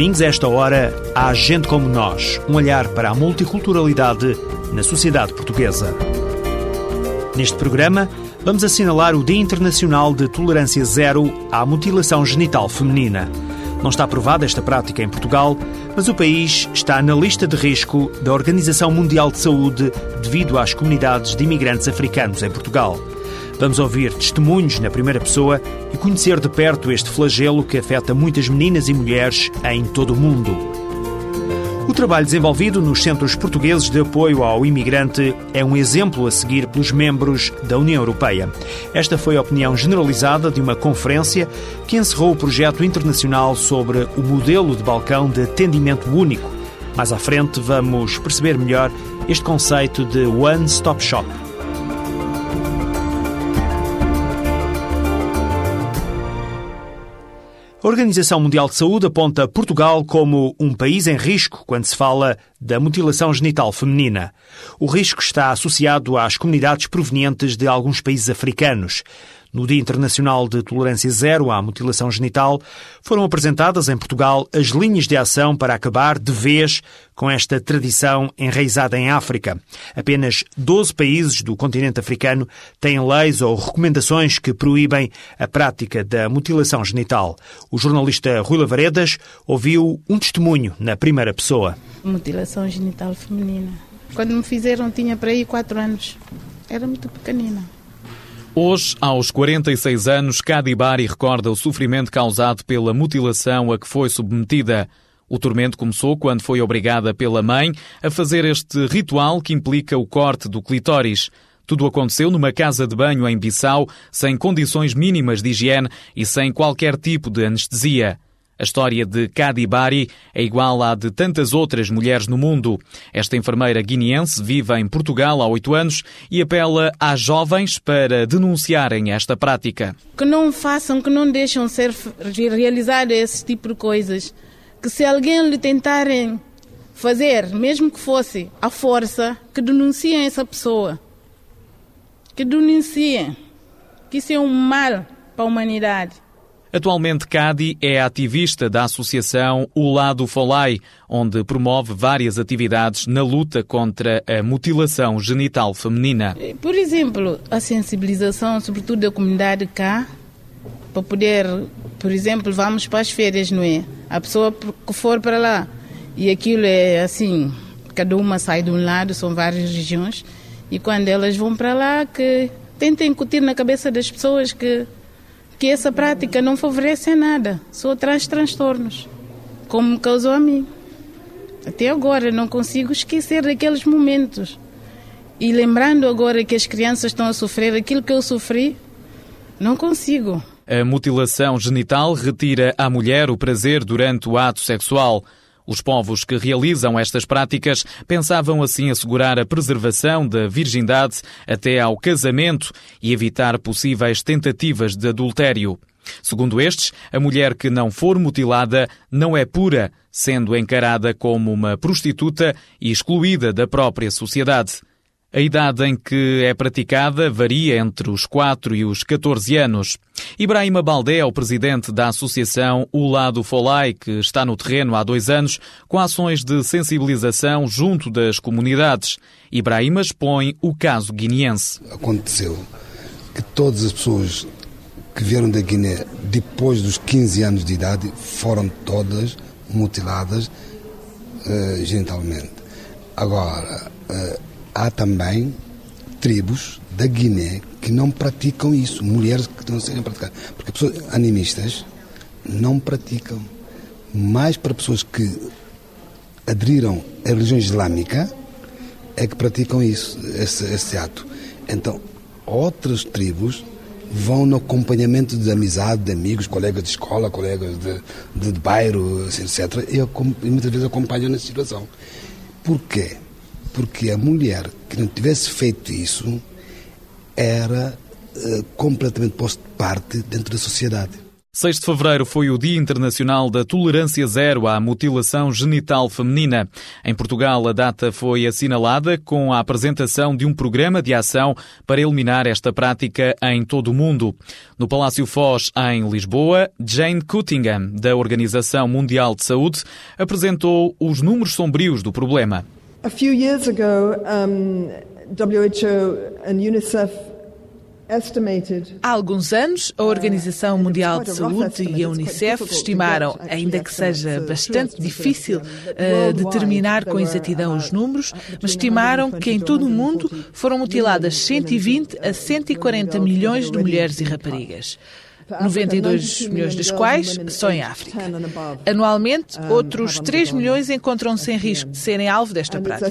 Domingos, a esta hora, há Gente Como Nós, um olhar para a multiculturalidade na sociedade portuguesa. Neste programa, vamos assinalar o Dia Internacional de Tolerância Zero à Mutilação Genital Feminina. Não está aprovada esta prática em Portugal, mas o país está na lista de risco da Organização Mundial de Saúde devido às comunidades de imigrantes africanos em Portugal. Vamos ouvir testemunhos na primeira pessoa e conhecer de perto este flagelo que afeta muitas meninas e mulheres em todo o mundo. O trabalho desenvolvido nos centros portugueses de apoio ao imigrante é um exemplo a seguir pelos membros da União Europeia. Esta foi a opinião generalizada de uma conferência que encerrou o projeto internacional sobre o modelo de balcão de atendimento único. Mais à frente vamos perceber melhor este conceito de One Stop Shop. A Organização Mundial de Saúde aponta Portugal como um país em risco quando se fala da mutilação genital feminina. O risco está associado às comunidades provenientes de alguns países africanos. No Dia Internacional de Tolerância Zero à Mutilação Genital, foram apresentadas em Portugal as linhas de ação para acabar de vez com esta tradição enraizada em África. Apenas 12 países do continente africano têm leis ou recomendações que proíbem a prática da mutilação genital. O jornalista Rui Lavaredas ouviu um testemunho na primeira pessoa. Mutilação genital feminina. Quando me fizeram, tinha para aí 4 anos. Era muito pequenina. Hoje, aos 46 anos, Kadibari recorda o sofrimento causado pela mutilação a que foi submetida. O tormento começou quando foi obrigada pela mãe a fazer este ritual que implica o corte do clitóris. Tudo aconteceu numa casa de banho em Bissau, sem condições mínimas de higiene e sem qualquer tipo de anestesia. A história de Kadibari é igual à de tantas outras mulheres no mundo. Esta enfermeira guineense vive em Portugal há oito anos e apela às jovens para denunciarem esta prática. Que não façam, que não deixam ser realizar esse tipo de coisas. Que se alguém lhe tentarem fazer, mesmo que fosse à força, que denunciem essa pessoa. Que denunciem. Que isso é um mal para a humanidade. Atualmente, Cadi é ativista da associação O Lado Folai, onde promove várias atividades na luta contra a mutilação genital feminina. Por exemplo, a sensibilização, sobretudo da comunidade cá, para poder, por exemplo, vamos para as férias, não é? A pessoa que for para lá e aquilo é assim, cada uma sai de um lado, são várias regiões, e quando elas vão para lá, que tentem incutir na cabeça das pessoas que que essa prática não favorece nada, só traz transtornos, como me causou a mim. Até agora não consigo esquecer daqueles momentos. E lembrando agora que as crianças estão a sofrer aquilo que eu sofri, não consigo. A mutilação genital retira à mulher o prazer durante o ato sexual. Os povos que realizam estas práticas pensavam assim assegurar a preservação da virgindade até ao casamento e evitar possíveis tentativas de adultério. Segundo estes, a mulher que não for mutilada não é pura, sendo encarada como uma prostituta e excluída da própria sociedade. A idade em que é praticada varia entre os 4 e os 14 anos. Ibrahim Baldé é o presidente da associação O Lado Folai, que está no terreno há dois anos com ações de sensibilização junto das comunidades. Ibrahim expõe o caso guineense. Aconteceu que todas as pessoas que vieram da Guiné depois dos 15 anos de idade foram todas mutiladas uh, genitalmente. Agora, uh, há também tribos da Guiné que não praticam isso, mulheres que não serem praticar. Porque pessoas animistas não praticam. Mais para pessoas que aderiram à religião islâmica é que praticam isso, esse, esse ato. Então, outras tribos vão no acompanhamento de amizade, de amigos, colegas de escola, colegas de, de, de bairro, assim, etc. E, e muitas vezes acompanham nessa situação. Porquê? Porque a mulher que não tivesse feito isso era uh, completamente posto de parte dentro da sociedade. 6 de fevereiro foi o Dia Internacional da Tolerância Zero à Mutilação Genital Feminina. Em Portugal, a data foi assinalada com a apresentação de um programa de ação para eliminar esta prática em todo o mundo. No Palácio Foz, em Lisboa, Jane Cuttingham, da Organização Mundial de Saúde, apresentou os números sombrios do problema. A few years ago, um, WHO and UNICEF Há alguns anos, a Organização Mundial de Saúde e a Unicef estimaram, ainda que seja bastante difícil uh, determinar com exatidão os números, mas estimaram que em todo o mundo foram mutiladas 120 a 140 milhões de mulheres e raparigas. 92 milhões das quais só em África. Anualmente, outros 3 milhões encontram-se em risco de serem alvo desta prática.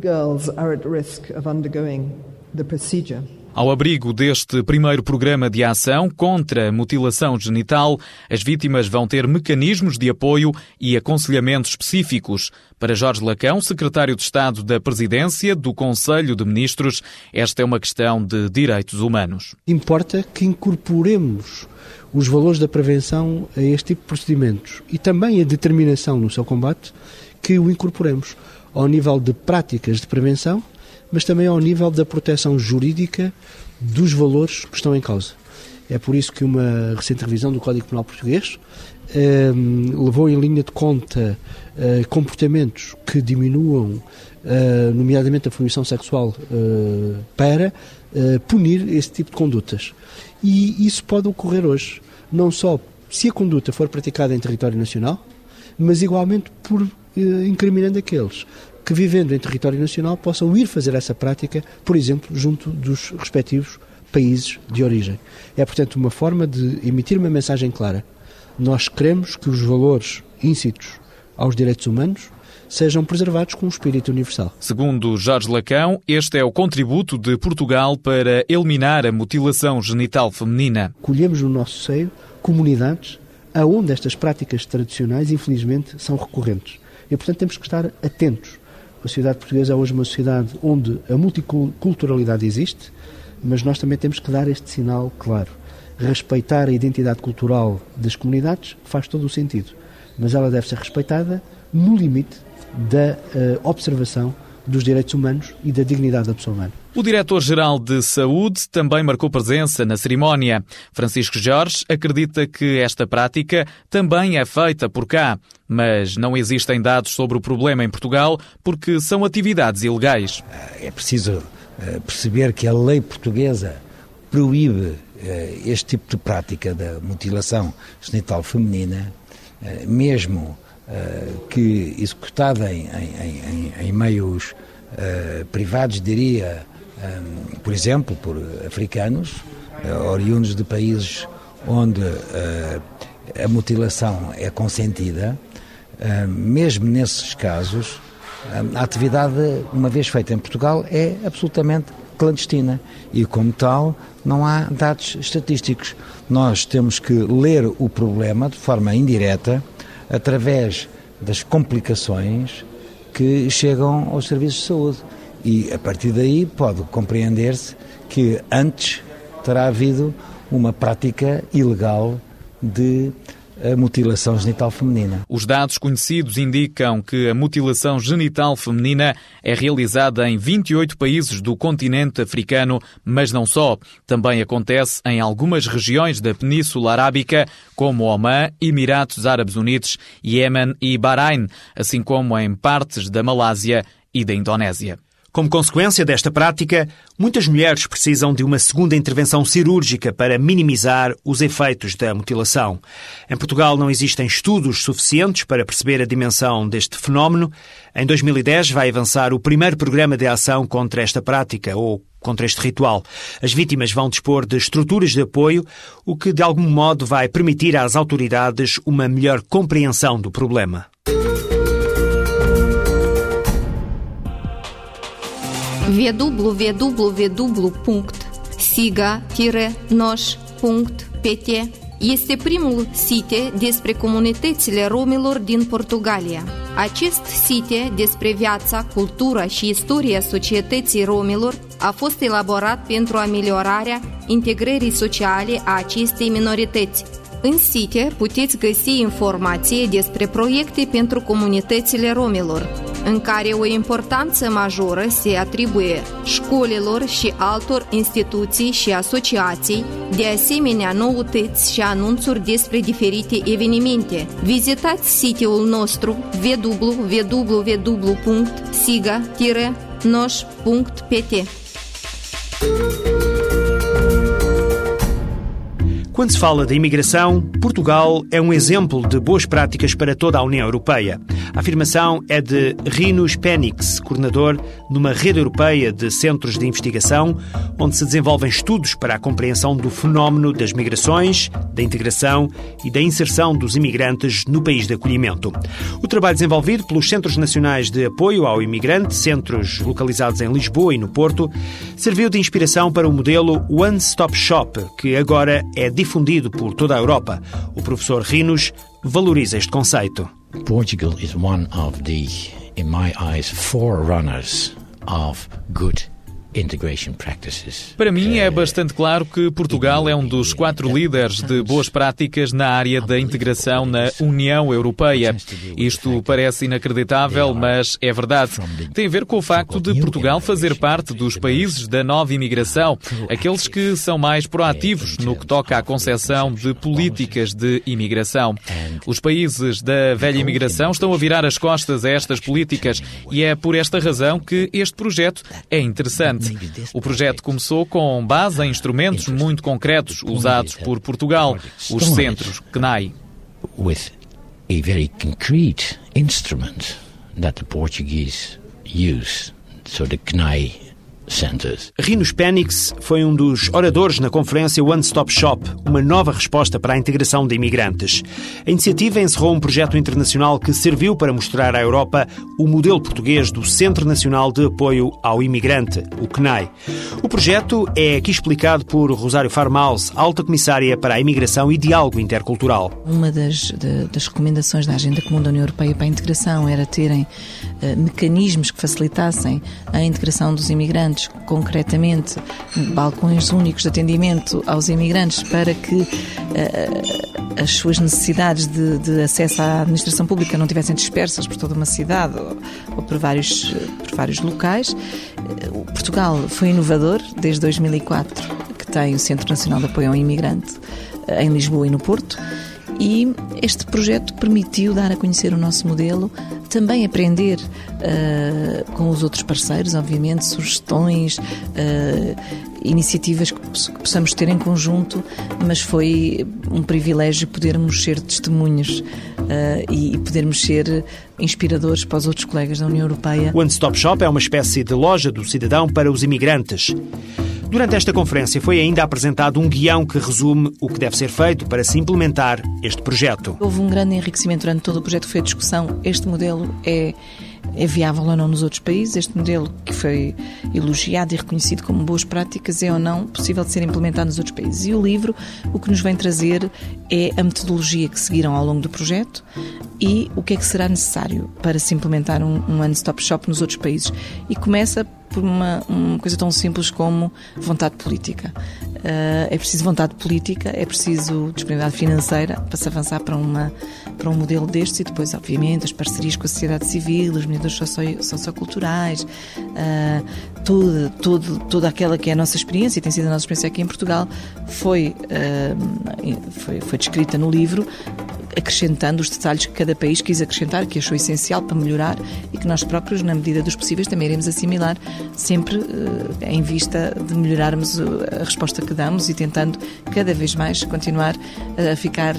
girls are at risk of undergoing the procedure. Ao abrigo deste primeiro programa de ação contra a mutilação genital, as vítimas vão ter mecanismos de apoio e aconselhamento específicos. Para Jorge Lacão, secretário de Estado da Presidência do Conselho de Ministros, esta é uma questão de direitos humanos. Importa que incorporemos os valores da prevenção a este tipo de procedimentos e também a determinação no seu combate que o incorporemos ao nível de práticas de prevenção, mas também ao nível da proteção jurídica dos valores que estão em causa. É por isso que uma recente revisão do Código Penal Português eh, levou em linha de conta eh, comportamentos que diminuam, eh, nomeadamente a fruição sexual, eh, para eh, punir esse tipo de condutas. E isso pode ocorrer hoje, não só se a conduta for praticada em território nacional, mas igualmente por eh, incriminando aqueles que, vivendo em território nacional, possam ir fazer essa prática, por exemplo, junto dos respectivos países de origem. É, portanto, uma forma de emitir uma mensagem clara. Nós queremos que os valores íncitos aos direitos humanos sejam preservados com um espírito universal. Segundo Jorge Lacão, este é o contributo de Portugal para eliminar a mutilação genital feminina. Colhemos no nosso seio comunidades aonde estas práticas tradicionais, infelizmente, são recorrentes. E, portanto, temos que estar atentos. A sociedade portuguesa é hoje uma sociedade onde a multiculturalidade existe, mas nós também temos que dar este sinal claro. Respeitar a identidade cultural das comunidades faz todo o sentido, mas ela deve ser respeitada no limite da uh, observação dos direitos humanos e da dignidade da pessoa humana. O diretor-geral de Saúde também marcou presença na cerimónia. Francisco Jorge acredita que esta prática também é feita por cá, mas não existem dados sobre o problema em Portugal porque são atividades ilegais. É preciso eh, perceber que a lei portuguesa proíbe eh, este tipo de prática da mutilação genital feminina, eh, mesmo que executada em, em, em, em meios privados, diria, por exemplo, por africanos, oriundos de países onde a mutilação é consentida, mesmo nesses casos, a atividade, uma vez feita em Portugal, é absolutamente clandestina e, como tal, não há dados estatísticos. Nós temos que ler o problema de forma indireta através das complicações que chegam aos serviços de saúde. E a partir daí pode compreender-se que antes terá havido uma prática ilegal de a mutilação genital feminina. Os dados conhecidos indicam que a mutilação genital feminina é realizada em 28 países do continente africano, mas não só. Também acontece em algumas regiões da Península Arábica, como Omã, Emirados Árabes Unidos, Iêmen e Bahrein, assim como em partes da Malásia e da Indonésia. Como consequência desta prática, muitas mulheres precisam de uma segunda intervenção cirúrgica para minimizar os efeitos da mutilação. Em Portugal não existem estudos suficientes para perceber a dimensão deste fenómeno. Em 2010 vai avançar o primeiro programa de ação contra esta prática ou contra este ritual. As vítimas vão dispor de estruturas de apoio, o que de algum modo vai permitir às autoridades uma melhor compreensão do problema. www.siga-noș.pt este primul site despre comunitățile romilor din Portugalia. Acest site despre viața, cultura și istoria societății romilor a fost elaborat pentru ameliorarea integrării sociale a acestei minorități. În site puteți găsi informații despre proiecte pentru comunitățile romilor, în care o importanță majoră se atribuie școlilor și altor instituții și asociații, de asemenea noutăți și anunțuri despre diferite evenimente. Vizitați site-ul nostru www.siga-noș.pt Quando se fala da imigração, Portugal é um exemplo de boas práticas para toda a União Europeia. A afirmação é de Rinus Penix, coordenador numa rede europeia de centros de investigação, onde se desenvolvem estudos para a compreensão do fenómeno das migrações, da integração e da inserção dos imigrantes no país de acolhimento. O trabalho desenvolvido pelos Centros Nacionais de Apoio ao Imigrante, centros localizados em Lisboa e no Porto, serviu de inspiração para o modelo One Stop Shop, que agora é difundido por toda a Europa. O professor Rinos valoriza este conceito. Portugal is one of the, in my eyes, forerunners of good Para mim é bastante claro que Portugal é um dos quatro líderes de boas práticas na área da integração na União Europeia. Isto parece inacreditável, mas é verdade. Tem a ver com o facto de Portugal fazer parte dos países da nova imigração, aqueles que são mais proativos no que toca à concepção de políticas de imigração. Os países da velha imigração estão a virar as costas a estas políticas e é por esta razão que este projeto é interessante. O projeto começou com base em instrumentos muito concretos usados por Portugal, os centros CNAI. With a very concrete instrument that the Portuguese use, so the CNAI Centers. Rinos Penix foi um dos oradores na conferência One Stop Shop, uma nova resposta para a integração de imigrantes. A iniciativa encerrou um projeto internacional que serviu para mostrar à Europa o modelo português do Centro Nacional de Apoio ao Imigrante, o CNAI. O projeto é aqui explicado por Rosário Farmaus, alta comissária para a imigração e diálogo intercultural. Uma das, de, das recomendações da Agenda Comum da União Europeia para a integração era terem uh, mecanismos que facilitassem a integração dos imigrantes imigrantes, concretamente balcões únicos de atendimento aos imigrantes para que uh, as suas necessidades de, de, acesso à administração pública não tivessem dispersas por toda uma cidade ou, ou por, vários, por vários locais. Uh, Portugal foi inovador desde 2004, que tem o Centro Nacional de Apoio ao Imigrante uh, em Lisboa e no Porto e este projeto permitiu dar a conhecer o nosso modelo, também aprender uh, com os outros parceiros, obviamente, sugestões, uh, iniciativas que possamos ter em conjunto, mas foi um privilégio podermos ser testemunhas uh, e podermos ser inspiradores para os outros colegas da União Europeia. One Stop Shop é uma espécie de loja do cidadão para os imigrantes. Durante esta conferência foi ainda apresentado um guião que resume o que deve ser feito para se implementar este projeto. Houve um grande enriquecimento durante todo o projeto, foi a discussão. Este modelo é é viável ou não nos outros países. Este modelo que foi elogiado e reconhecido como boas práticas é ou não possível de ser implementado nos outros países. E o livro o que nos vem trazer é a metodologia que seguiram ao longo do projeto e o que é que será necessário para se implementar um, um one-stop shop nos outros países. E começa por uma, uma coisa tão simples como vontade política. Uh, é preciso vontade política, é preciso disponibilidade financeira para se avançar para, uma, para um modelo destes e depois, obviamente, as parcerias com a sociedade civil, os mediadores socio, socioculturais, uh, tudo, tudo, toda aquela que é a nossa experiência e tem sido a nossa experiência aqui em Portugal foi, uh, foi, foi descrita no livro acrescentando os detalhes que cada país quis acrescentar, que achou essencial para melhorar e que nós próprios, na medida dos possíveis, também iremos assimilar, sempre eh, em vista de melhorarmos a resposta que damos e tentando cada vez mais continuar a ficar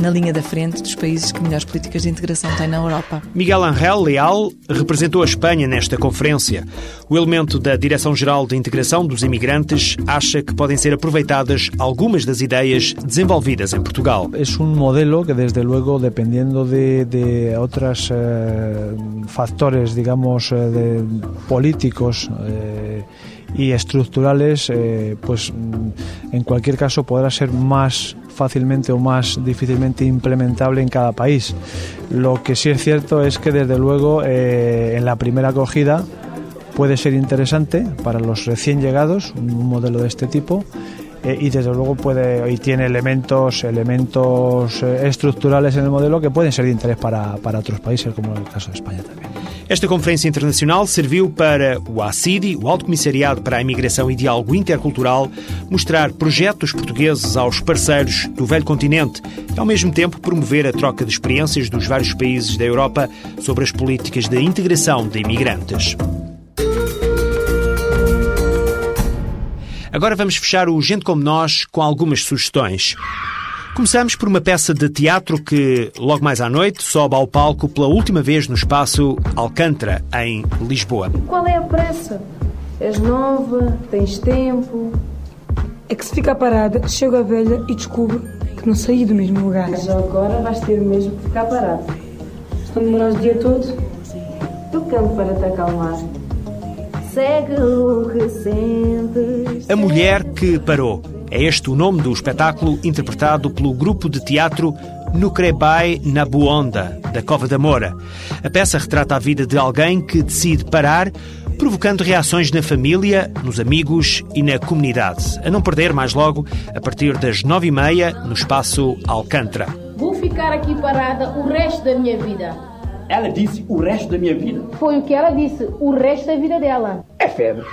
na linha da frente dos países que melhores políticas de integração têm na Europa. Miguel Angel Leal representou a Espanha nesta conferência. O elemento da Direção-Geral de Integração dos Imigrantes acha que podem ser aproveitadas algumas das ideias desenvolvidas em Portugal. É um modelo que, desde luego, dependendo de, de outros eh, factores, digamos, eh, de políticos, eh, y estructurales, eh, pues mm, en cualquier caso podrá ser más fácilmente o más difícilmente implementable en cada país. Lo que sí es cierto es que desde luego eh, en la primera acogida puede ser interesante para los recién llegados un modelo de este tipo eh, y desde luego puede y tiene elementos elementos eh, estruturales en el modelo que pueden ser de interés para, para outros países, como el caso de España también. Esta conferência internacional serviu para o ACIDI, o Alto Comissariado para a Imigração e Diálogo Intercultural, mostrar projetos portugueses aos parceiros do velho continente e, ao mesmo tempo, promover a troca de experiências dos vários países da Europa sobre as políticas de integração de imigrantes. Agora vamos fechar o Gente Como Nós com algumas sugestões. Começamos por uma peça de teatro que, logo mais à noite, sobe ao palco pela última vez no espaço Alcântara, em Lisboa. Qual é a pressa? És nova, tens tempo. É que se ficar parada, chego a velha e descubro que não saí do mesmo lugar. Mas agora vais ter mesmo que ficar parada. Estão demorados o dia todo? Tocando para te acalmar segue o que sentes. A Mulher que Parou. É este o nome do espetáculo interpretado pelo grupo de teatro Nucrebai na Buonda, da Cova da Moura. A peça retrata a vida de alguém que decide parar, provocando reações na família, nos amigos e na comunidade. A não perder mais logo, a partir das nove e meia, no espaço Alcântara. Vou ficar aqui parada o resto da minha vida. Ela disse o resto da minha vida. Foi o que ela disse, o resto da vida dela. É febre.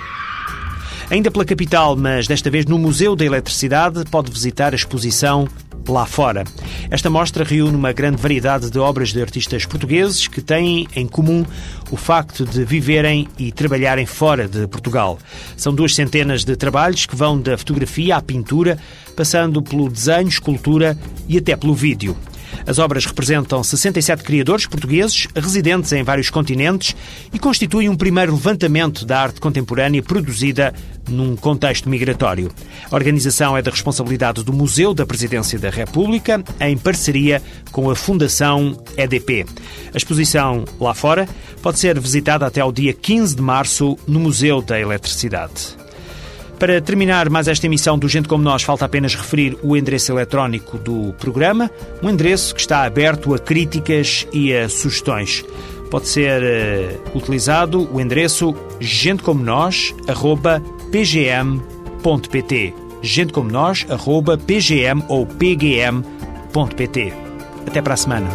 Ainda pela capital, mas desta vez no Museu da Eletricidade, pode visitar a exposição Lá Fora. Esta mostra reúne uma grande variedade de obras de artistas portugueses que têm em comum o facto de viverem e trabalharem fora de Portugal. São duas centenas de trabalhos que vão da fotografia à pintura, passando pelo desenho, escultura e até pelo vídeo. As obras representam 67 criadores portugueses residentes em vários continentes e constituem um primeiro levantamento da arte contemporânea produzida num contexto migratório. A organização é da responsabilidade do Museu da Presidência da República, em parceria com a Fundação EDP. A exposição lá fora pode ser visitada até ao dia 15 de março no Museu da Eletricidade. Para terminar mais esta emissão do Gente Como Nós, falta apenas referir o endereço eletrónico do programa, um endereço que está aberto a críticas e a sugestões. Pode ser uh, utilizado o endereço gentecomonós.pgm.pt gentecomonós.pgm ou pgm.pt Até para a semana.